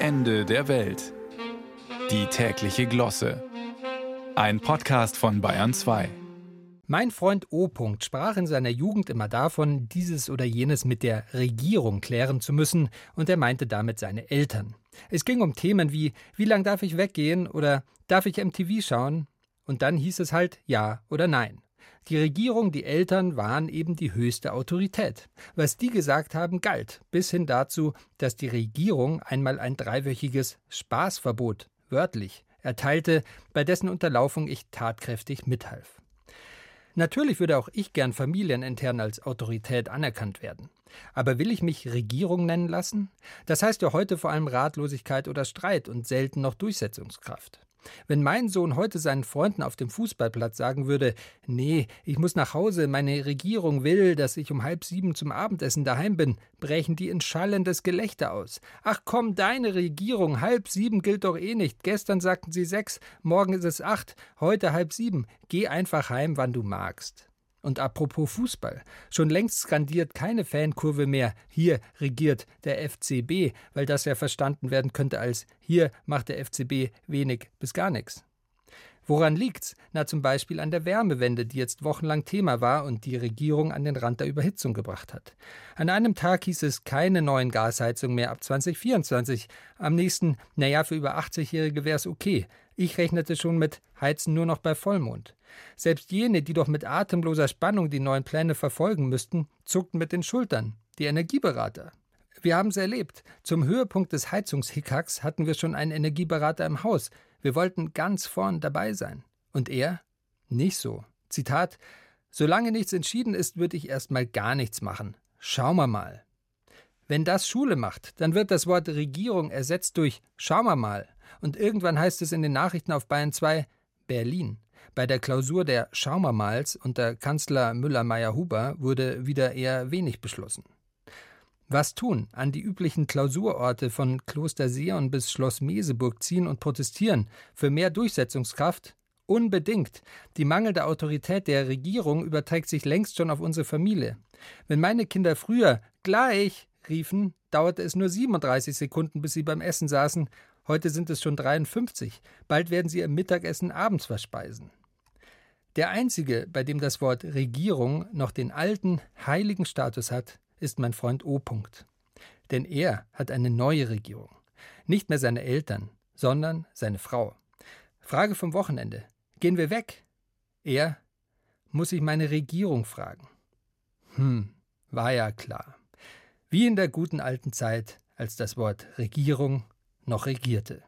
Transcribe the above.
Ende der Welt. Die tägliche Glosse. Ein Podcast von Bayern 2. Mein Freund O. sprach in seiner Jugend immer davon, dieses oder jenes mit der Regierung klären zu müssen, und er meinte damit seine Eltern. Es ging um Themen wie wie lang darf ich weggehen oder darf ich MTV schauen? Und dann hieß es halt ja oder nein. Die Regierung, die Eltern waren eben die höchste Autorität. Was die gesagt haben, galt, bis hin dazu, dass die Regierung einmal ein dreiwöchiges Spaßverbot, wörtlich, erteilte, bei dessen Unterlaufung ich tatkräftig mithalf. Natürlich würde auch ich gern familienintern als Autorität anerkannt werden. Aber will ich mich Regierung nennen lassen? Das heißt ja heute vor allem Ratlosigkeit oder Streit und selten noch Durchsetzungskraft. Wenn mein Sohn heute seinen Freunden auf dem Fußballplatz sagen würde, nee, ich muss nach Hause, meine Regierung will, dass ich um halb sieben zum Abendessen daheim bin, brechen die in schallendes Gelächter aus. Ach komm, deine Regierung, halb sieben gilt doch eh nicht. Gestern sagten sie sechs, morgen ist es acht, heute halb sieben. Geh einfach heim, wann du magst. Und apropos Fußball, schon längst skandiert keine Fankurve mehr, hier regiert der FCB, weil das ja verstanden werden könnte als hier macht der FCB wenig bis gar nichts. Woran liegt's? Na zum Beispiel an der Wärmewende, die jetzt wochenlang Thema war und die Regierung an den Rand der Überhitzung gebracht hat. An einem Tag hieß es keine neuen Gasheizungen mehr ab 2024. Am nächsten, naja, für über 80-Jährige wäre es okay. Ich rechnete schon mit Heizen nur noch bei Vollmond. Selbst jene, die doch mit atemloser Spannung die neuen Pläne verfolgen müssten, zuckten mit den Schultern. Die Energieberater. Wir haben es erlebt. Zum Höhepunkt des Heizungshickacks hatten wir schon einen Energieberater im Haus. Wir wollten ganz vorn dabei sein. Und er? Nicht so. Zitat: Solange nichts entschieden ist, würde ich erst mal gar nichts machen. Schauen wir mal. Wenn das Schule macht, dann wird das Wort Regierung ersetzt durch Schauen wir mal. Und irgendwann heißt es in den Nachrichten auf Bayern 2 Berlin. Bei der Klausur der Schaumermals unter Kanzler Müller-Meyer-Huber wurde wieder eher wenig beschlossen. Was tun? An die üblichen Klausurorte von Kloster Sion bis Schloss Meseburg ziehen und protestieren für mehr Durchsetzungskraft? Unbedingt. Die mangelnde Autorität der Regierung überträgt sich längst schon auf unsere Familie. Wenn meine Kinder früher gleich riefen, dauerte es nur 37 Sekunden, bis sie beim Essen saßen. Heute sind es schon 53. Bald werden sie ihr Mittagessen abends verspeisen. Der einzige, bei dem das Wort Regierung noch den alten, heiligen Status hat, ist mein Freund O. Denn er hat eine neue Regierung. Nicht mehr seine Eltern, sondern seine Frau. Frage vom Wochenende. Gehen wir weg? Er muss ich meine Regierung fragen. Hm, war ja klar. Wie in der guten alten Zeit, als das Wort Regierung noch regierte.